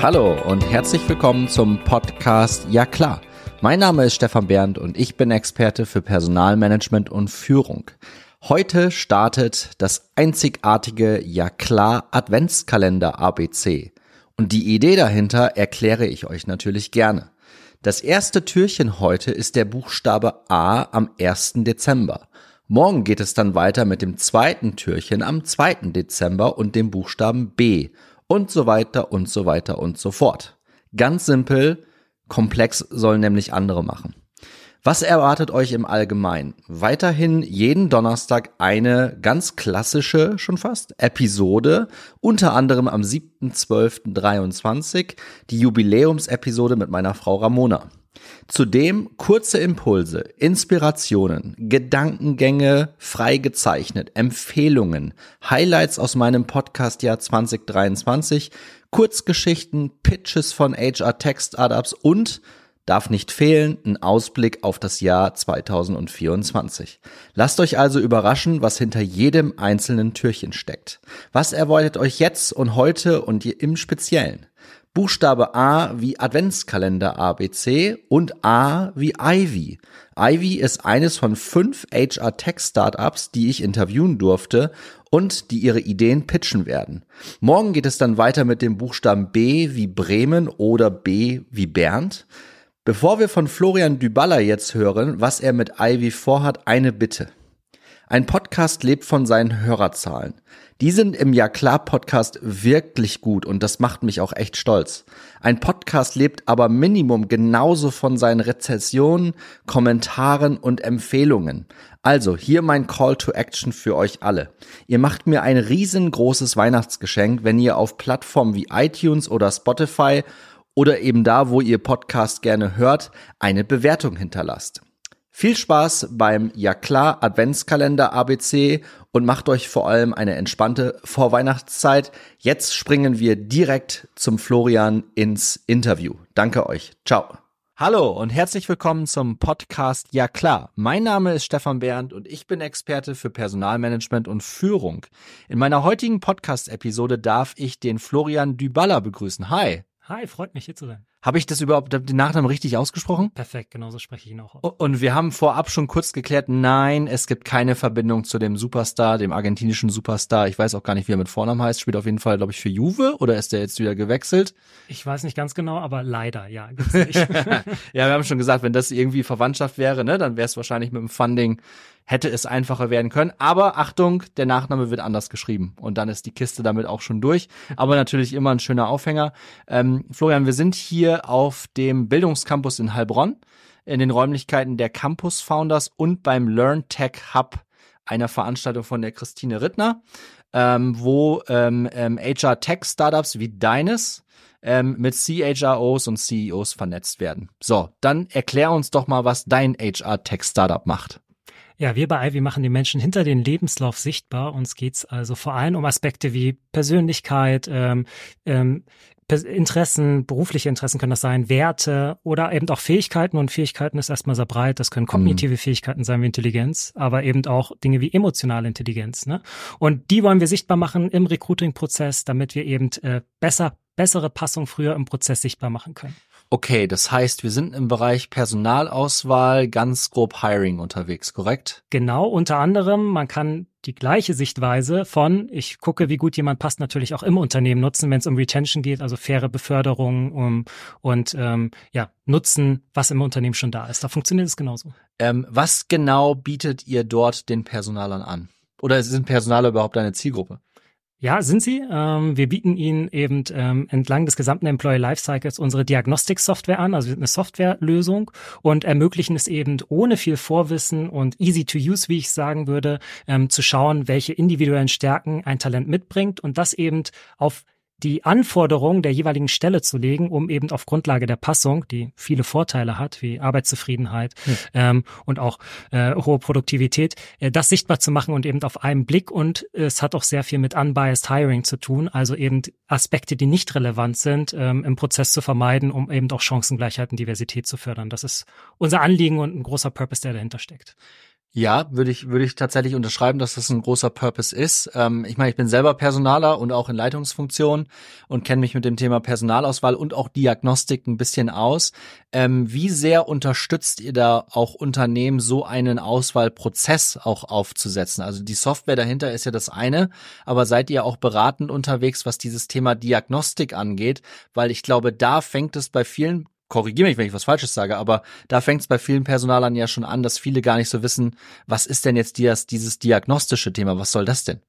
Hallo und herzlich willkommen zum Podcast Ja klar. Mein Name ist Stefan Bernd und ich bin Experte für Personalmanagement und Führung. Heute startet das einzigartige Ja klar Adventskalender ABC. Und die Idee dahinter erkläre ich euch natürlich gerne. Das erste Türchen heute ist der Buchstabe A am 1. Dezember. Morgen geht es dann weiter mit dem zweiten Türchen am 2. Dezember und dem Buchstaben B und so weiter und so weiter und so fort. Ganz simpel, komplex sollen nämlich andere machen. Was erwartet euch im Allgemeinen? Weiterhin jeden Donnerstag eine ganz klassische, schon fast, Episode, unter anderem am 7.12.23, die Jubiläumsepisode mit meiner Frau Ramona. Zudem kurze Impulse, Inspirationen, Gedankengänge frei gezeichnet, Empfehlungen, Highlights aus meinem Podcast-Jahr 2023, Kurzgeschichten, Pitches von HR Tech Startups und darf nicht fehlen, ein Ausblick auf das Jahr 2024. Lasst euch also überraschen, was hinter jedem einzelnen Türchen steckt. Was erwartet euch jetzt und heute und im Speziellen? Buchstabe A wie Adventskalender ABC und A wie Ivy. Ivy ist eines von fünf HR Tech Startups, die ich interviewen durfte und die ihre Ideen pitchen werden. Morgen geht es dann weiter mit dem Buchstaben B wie Bremen oder B wie Bernd. Bevor wir von Florian Dybala jetzt hören, was er mit Ivy vorhat, eine Bitte. Ein Podcast lebt von seinen Hörerzahlen. Die sind im Ja klar Podcast wirklich gut und das macht mich auch echt stolz. Ein Podcast lebt aber Minimum genauso von seinen Rezessionen, Kommentaren und Empfehlungen. Also hier mein Call to Action für euch alle. Ihr macht mir ein riesengroßes Weihnachtsgeschenk, wenn ihr auf Plattformen wie iTunes oder Spotify oder eben da, wo ihr Podcast gerne hört, eine Bewertung hinterlasst. Viel Spaß beim Ja klar Adventskalender ABC und macht euch vor allem eine entspannte Vorweihnachtszeit. Jetzt springen wir direkt zum Florian ins Interview. Danke euch. Ciao. Hallo und herzlich willkommen zum Podcast Ja klar. Mein Name ist Stefan Bernd und ich bin Experte für Personalmanagement und Führung. In meiner heutigen Podcast-Episode darf ich den Florian Dybala begrüßen. Hi. Hi, freut mich hier zu sein. Habe ich das überhaupt den Nachnamen richtig ausgesprochen? Perfekt, genauso spreche ich ihn auch aus. Und wir haben vorab schon kurz geklärt, nein, es gibt keine Verbindung zu dem Superstar, dem argentinischen Superstar. Ich weiß auch gar nicht, wie er mit Vornamen heißt. Spielt auf jeden Fall, glaube ich, für Juve oder ist der jetzt wieder gewechselt? Ich weiß nicht ganz genau, aber leider, ja, ja, wir haben schon gesagt, wenn das irgendwie Verwandtschaft wäre, ne, dann wäre es wahrscheinlich mit dem Funding hätte es einfacher werden können. Aber Achtung, der Nachname wird anders geschrieben. Und dann ist die Kiste damit auch schon durch. Aber natürlich immer ein schöner Aufhänger. Ähm, Florian, wir sind hier auf dem Bildungscampus in Heilbronn, in den Räumlichkeiten der Campus Founders und beim Learn Tech Hub, einer Veranstaltung von der Christine Rittner, ähm, wo ähm, ähm, HR Tech Startups wie deines ähm, mit CHROs und CEOs vernetzt werden. So, dann erklär uns doch mal, was dein HR Tech Startup macht. Ja, wir bei Ivy machen die Menschen hinter den Lebenslauf sichtbar. Uns geht's also vor allem um Aspekte wie Persönlichkeit, ähm, ähm, Interessen, berufliche Interessen können das sein, Werte oder eben auch Fähigkeiten. Und Fähigkeiten ist erstmal sehr breit. Das können kognitive mhm. Fähigkeiten sein wie Intelligenz, aber eben auch Dinge wie emotionale Intelligenz. Ne? Und die wollen wir sichtbar machen im Recruiting-Prozess, damit wir eben äh, besser, bessere Passung früher im Prozess sichtbar machen können. Okay, das heißt, wir sind im Bereich Personalauswahl ganz grob Hiring unterwegs, korrekt? Genau, unter anderem, man kann die gleiche Sichtweise von, ich gucke, wie gut jemand passt, natürlich auch im Unternehmen nutzen, wenn es um Retention geht, also faire Beförderung um, und ähm, ja, nutzen, was im Unternehmen schon da ist. Da funktioniert es genauso. Ähm, was genau bietet ihr dort den Personalern an? Oder sind Personaler überhaupt eine Zielgruppe? Ja, sind sie. Ähm, wir bieten ihnen eben ähm, entlang des gesamten Employee Lifecycles unsere Diagnostik-Software an, also eine Softwarelösung und ermöglichen es eben ohne viel Vorwissen und easy to use, wie ich sagen würde, ähm, zu schauen, welche individuellen Stärken ein Talent mitbringt und das eben auf die Anforderungen der jeweiligen Stelle zu legen, um eben auf Grundlage der Passung, die viele Vorteile hat, wie Arbeitszufriedenheit hm. ähm, und auch äh, hohe Produktivität, äh, das sichtbar zu machen und eben auf einen Blick. Und es hat auch sehr viel mit unbiased Hiring zu tun, also eben Aspekte, die nicht relevant sind, ähm, im Prozess zu vermeiden, um eben auch Chancengleichheit und Diversität zu fördern. Das ist unser Anliegen und ein großer Purpose, der dahinter steckt. Ja, würde ich, würde ich tatsächlich unterschreiben, dass das ein großer Purpose ist. Ähm, ich meine, ich bin selber Personaler und auch in Leitungsfunktion und kenne mich mit dem Thema Personalauswahl und auch Diagnostik ein bisschen aus. Ähm, wie sehr unterstützt ihr da auch Unternehmen, so einen Auswahlprozess auch aufzusetzen? Also die Software dahinter ist ja das eine, aber seid ihr auch beratend unterwegs, was dieses Thema Diagnostik angeht? Weil ich glaube, da fängt es bei vielen korrigiere mich, wenn ich was Falsches sage, aber da fängt es bei vielen Personalern ja schon an, dass viele gar nicht so wissen, was ist denn jetzt dieses, dieses diagnostische Thema, was soll das denn?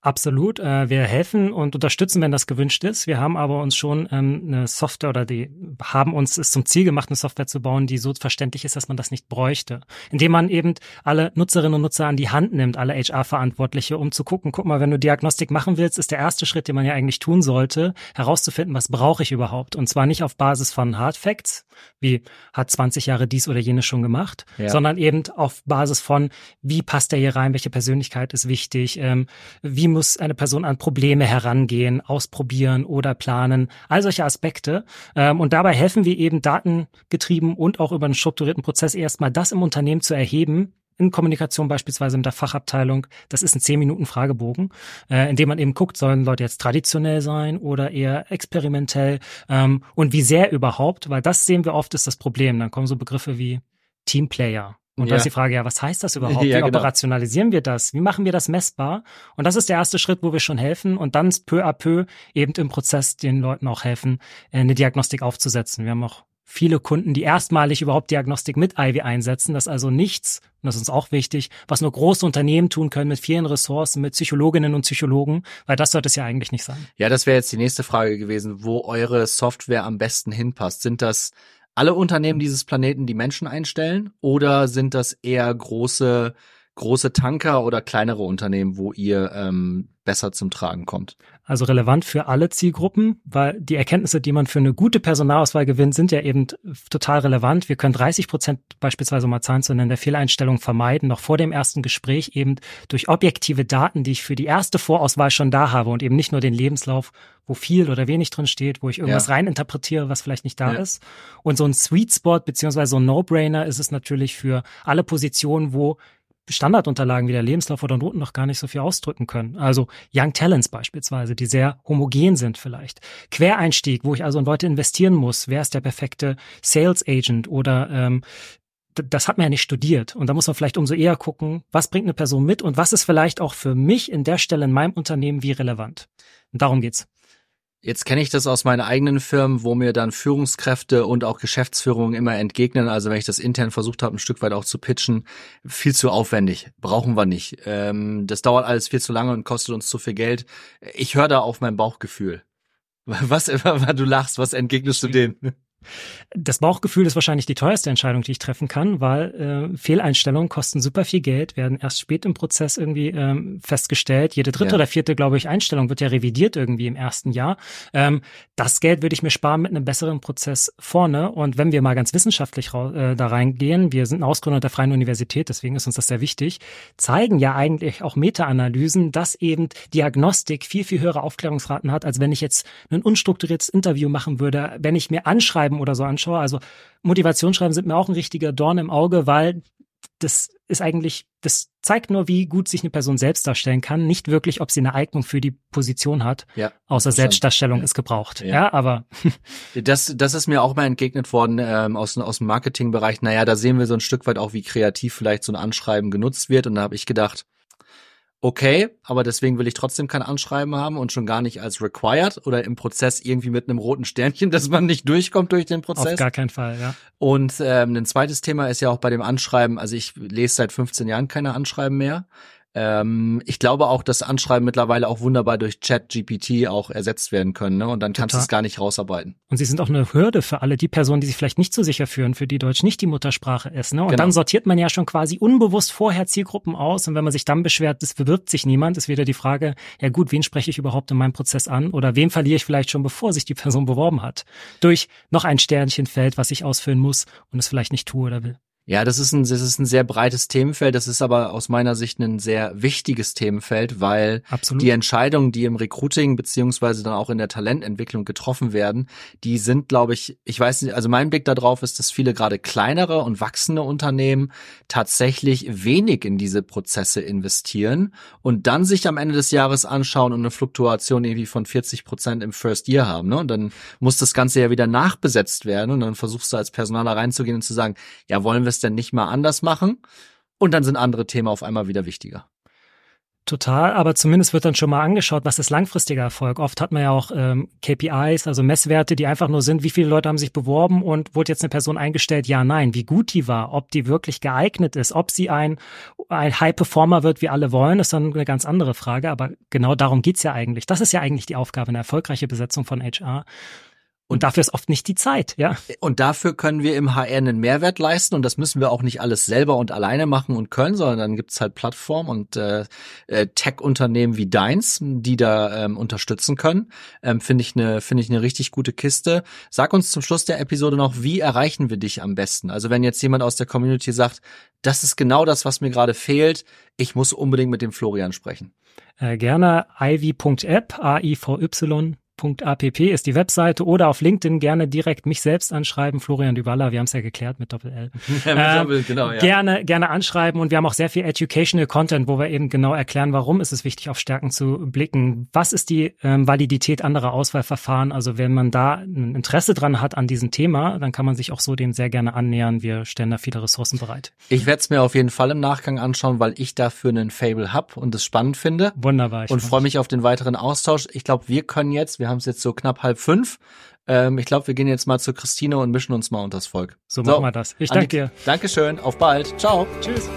Absolut. Äh, wir helfen und unterstützen, wenn das gewünscht ist. Wir haben aber uns schon ähm, eine Software oder die haben uns es zum Ziel gemacht, eine Software zu bauen, die so verständlich ist, dass man das nicht bräuchte. Indem man eben alle Nutzerinnen und Nutzer an die Hand nimmt, alle HR-Verantwortliche, um zu gucken, guck mal, wenn du Diagnostik machen willst, ist der erste Schritt, den man ja eigentlich tun sollte, herauszufinden, was brauche ich überhaupt. Und zwar nicht auf Basis von Hard Facts, wie hat 20 Jahre dies oder jenes schon gemacht, ja. sondern eben auf Basis von, wie passt der hier rein, welche Persönlichkeit ist wichtig, ähm, wie wie muss eine Person an Probleme herangehen, ausprobieren oder planen, all solche Aspekte. Ähm, und dabei helfen wir eben datengetrieben und auch über einen strukturierten Prozess erstmal das im Unternehmen zu erheben, in Kommunikation beispielsweise mit der Fachabteilung, das ist ein 10 Minuten Fragebogen, äh, in dem man eben guckt, sollen Leute jetzt traditionell sein oder eher experimentell? Ähm, und wie sehr überhaupt, weil das sehen wir oft ist das Problem. Dann kommen so Begriffe wie Teamplayer und ja. da ist die Frage, ja, was heißt das überhaupt? Ja, Wie genau. operationalisieren wir das? Wie machen wir das messbar? Und das ist der erste Schritt, wo wir schon helfen und dann peu à peu eben im Prozess den Leuten auch helfen, äh, eine Diagnostik aufzusetzen. Wir haben auch viele Kunden, die erstmalig überhaupt Diagnostik mit Ivy einsetzen. Das ist also nichts, und das ist uns auch wichtig, was nur große Unternehmen tun können mit vielen Ressourcen, mit Psychologinnen und Psychologen, weil das sollte es ja eigentlich nicht sein. Ja, das wäre jetzt die nächste Frage gewesen, wo eure Software am besten hinpasst. Sind das alle Unternehmen dieses Planeten die Menschen einstellen oder sind das eher große große Tanker oder kleinere Unternehmen, wo ihr ähm, besser zum Tragen kommt? Also relevant für alle Zielgruppen, weil die Erkenntnisse, die man für eine gute Personalauswahl gewinnt, sind ja eben total relevant. Wir können 30 Prozent beispielsweise, um mal Zahlen zu nennen, der Fehleinstellung vermeiden, noch vor dem ersten Gespräch eben durch objektive Daten, die ich für die erste Vorauswahl schon da habe und eben nicht nur den Lebenslauf, wo viel oder wenig drin steht, wo ich irgendwas ja. reininterpretiere, was vielleicht nicht da ja. ist. Und so ein Sweet Spot beziehungsweise so ein No-Brainer ist es natürlich für alle Positionen, wo Standardunterlagen wie der Lebenslauf oder Noten noch gar nicht so viel ausdrücken können. Also Young Talents beispielsweise, die sehr homogen sind vielleicht. Quereinstieg, wo ich also in Leute investieren muss. Wer ist der perfekte Sales Agent oder ähm, das hat man ja nicht studiert. Und da muss man vielleicht umso eher gucken, was bringt eine Person mit und was ist vielleicht auch für mich in der Stelle in meinem Unternehmen wie relevant. Und darum geht's. Jetzt kenne ich das aus meinen eigenen Firmen, wo mir dann Führungskräfte und auch Geschäftsführung immer entgegnen. Also wenn ich das intern versucht habe, ein Stück weit auch zu pitchen, viel zu aufwendig, brauchen wir nicht. Ähm, das dauert alles viel zu lange und kostet uns zu viel Geld. Ich höre da auf mein Bauchgefühl. Was, du lachst, was entgegnest du denen? Das Bauchgefühl ist wahrscheinlich die teuerste Entscheidung, die ich treffen kann, weil äh, Fehleinstellungen kosten super viel Geld, werden erst spät im Prozess irgendwie ähm, festgestellt. Jede dritte ja. oder vierte, glaube ich, Einstellung wird ja revidiert irgendwie im ersten Jahr. Ähm, das Geld würde ich mir sparen mit einem besseren Prozess vorne. Und wenn wir mal ganz wissenschaftlich äh, da reingehen, wir sind ein Ausgründer der Freien Universität, deswegen ist uns das sehr wichtig, zeigen ja eigentlich auch Meta-Analysen, dass eben Diagnostik viel, viel höhere Aufklärungsraten hat, als wenn ich jetzt ein unstrukturiertes Interview machen würde, wenn ich mir anschreiben oder so anschaue. Also Motivationsschreiben sind mir auch ein richtiger Dorn im Auge, weil das ist eigentlich, das zeigt nur, wie gut sich eine Person selbst darstellen kann, nicht wirklich, ob sie eine Eignung für die Position hat. Ja, außer Selbstdarstellung ja. ist gebraucht. Ja, ja aber das, das ist mir auch mal entgegnet worden ähm, aus, aus dem Marketingbereich. Naja, da sehen wir so ein Stück weit auch, wie kreativ vielleicht so ein Anschreiben genutzt wird. Und da habe ich gedacht, okay, aber deswegen will ich trotzdem kein Anschreiben haben und schon gar nicht als required oder im Prozess irgendwie mit einem roten Sternchen, dass man nicht durchkommt durch den Prozess. Auf gar keinen Fall, ja. Und ähm, ein zweites Thema ist ja auch bei dem Anschreiben, also ich lese seit 15 Jahren keine Anschreiben mehr. Ähm, ich glaube auch, dass Anschreiben mittlerweile auch wunderbar durch Chat-GPT auch ersetzt werden können, ne? Und dann kannst du es gar nicht rausarbeiten. Und sie sind auch eine Hürde für alle die Personen, die sich vielleicht nicht so sicher fühlen, für die Deutsch nicht die Muttersprache ist, ne? Und genau. dann sortiert man ja schon quasi unbewusst vorher Zielgruppen aus. Und wenn man sich dann beschwert, es bewirbt sich niemand, ist wieder die Frage, ja gut, wen spreche ich überhaupt in meinem Prozess an? Oder wem verliere ich vielleicht schon, bevor sich die Person beworben hat? Durch noch ein Sternchenfeld, was ich ausfüllen muss und es vielleicht nicht tue oder will. Ja, das ist ein, das ist ein sehr breites Themenfeld. Das ist aber aus meiner Sicht ein sehr wichtiges Themenfeld, weil Absolut. die Entscheidungen, die im Recruiting beziehungsweise dann auch in der Talententwicklung getroffen werden, die sind, glaube ich, ich weiß nicht, also mein Blick darauf ist, dass viele gerade kleinere und wachsende Unternehmen tatsächlich wenig in diese Prozesse investieren und dann sich am Ende des Jahres anschauen und eine Fluktuation irgendwie von 40 Prozent im First Year haben. Ne? Und dann muss das Ganze ja wieder nachbesetzt werden und dann versuchst du als Personaler reinzugehen und zu sagen, ja, wollen wir es denn nicht mal anders machen? Und dann sind andere Themen auf einmal wieder wichtiger. Total, aber zumindest wird dann schon mal angeschaut, was ist langfristiger Erfolg. Oft hat man ja auch ähm, KPIs, also Messwerte, die einfach nur sind, wie viele Leute haben sich beworben und wurde jetzt eine Person eingestellt, ja, nein, wie gut die war, ob die wirklich geeignet ist, ob sie ein, ein High-Performer wird, wie alle wollen, ist dann eine ganz andere Frage, aber genau darum geht's ja eigentlich. Das ist ja eigentlich die Aufgabe, eine erfolgreiche Besetzung von HR. Und dafür ist oft nicht die Zeit, ja. Und dafür können wir im HR einen Mehrwert leisten und das müssen wir auch nicht alles selber und alleine machen und können, sondern dann gibt's halt Plattformen und äh, äh, Tech-Unternehmen wie deins, die da ähm, unterstützen können. Ähm, finde ich eine finde ich eine richtig gute Kiste. Sag uns zum Schluss der Episode noch, wie erreichen wir dich am besten? Also wenn jetzt jemand aus der Community sagt, das ist genau das, was mir gerade fehlt, ich muss unbedingt mit dem Florian sprechen. Äh, gerne ivy.app, A-I-V-Y app ist die Webseite oder auf LinkedIn gerne direkt mich selbst anschreiben, Florian Duballa, wir haben es ja geklärt mit Doppel-L. Ja, ähm, genau, ja. Gerne, gerne anschreiben und wir haben auch sehr viel Educational Content, wo wir eben genau erklären, warum ist es wichtig, auf Stärken zu blicken. Was ist die ähm, Validität anderer Auswahlverfahren? Also wenn man da ein Interesse dran hat an diesem Thema, dann kann man sich auch so dem sehr gerne annähern. Wir stellen da viele Ressourcen bereit. Ich werde es mir auf jeden Fall im Nachgang anschauen, weil ich dafür einen Fable hab und es spannend finde. Wunderbar. Und freue mich auf den weiteren Austausch. Ich glaube, wir können jetzt, wir haben es jetzt so knapp halb fünf. Ähm, ich glaube, wir gehen jetzt mal zu Christine und mischen uns mal unters Volk. So, so machen wir das. Ich danke dir. Dankeschön. Auf bald. Ciao. Tschüss.